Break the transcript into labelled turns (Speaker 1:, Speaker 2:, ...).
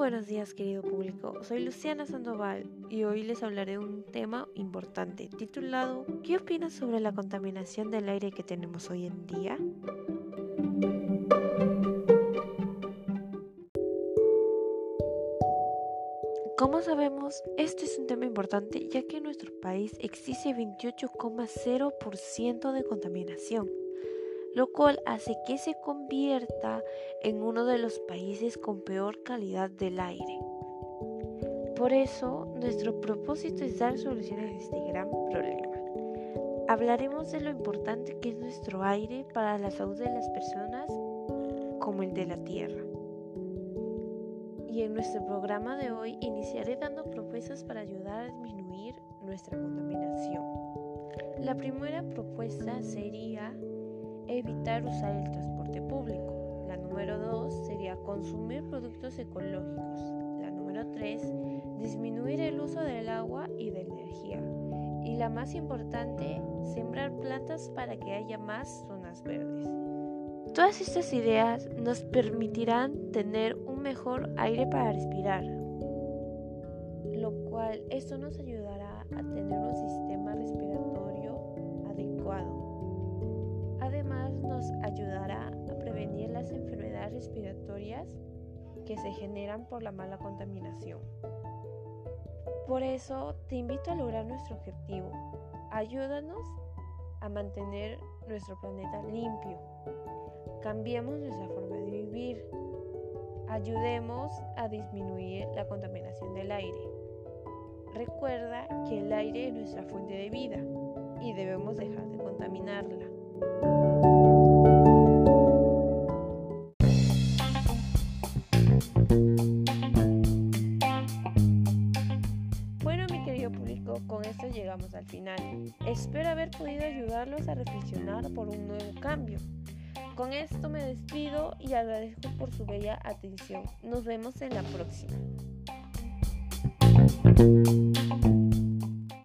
Speaker 1: buenos días querido público, soy Luciana Sandoval y hoy les hablaré de un tema importante titulado ¿Qué opinas sobre la contaminación del aire que tenemos hoy en día? Como sabemos, este es un tema importante ya que en nuestro país existe 28,0% de contaminación lo cual hace que se convierta en uno de los países con peor calidad del aire. Por eso, nuestro propósito es dar soluciones a este gran problema. Hablaremos de lo importante que es nuestro aire para la salud de las personas como el de la Tierra. Y en nuestro programa de hoy iniciaré dando propuestas para ayudar a disminuir nuestra contaminación. La primera propuesta sería evitar usar el transporte público. La número 2 sería consumir productos ecológicos. La número 3, disminuir el uso del agua y de energía. Y la más importante, sembrar plantas para que haya más zonas verdes. Todas estas ideas nos permitirán tener un mejor aire para respirar, lo cual esto nos ayudará a tener un sistema respiratorio que se generan por la mala contaminación. Por eso te invito a lograr nuestro objetivo. Ayúdanos a mantener nuestro planeta limpio. Cambiemos nuestra forma de vivir. Ayudemos a disminuir la contaminación del aire. Recuerda que el aire es nuestra fuente de vida y debemos dejar de contaminarla. Llegamos al final. Espero haber podido ayudarlos a reflexionar por un nuevo cambio. Con esto me despido y agradezco por su bella atención. Nos vemos en la próxima.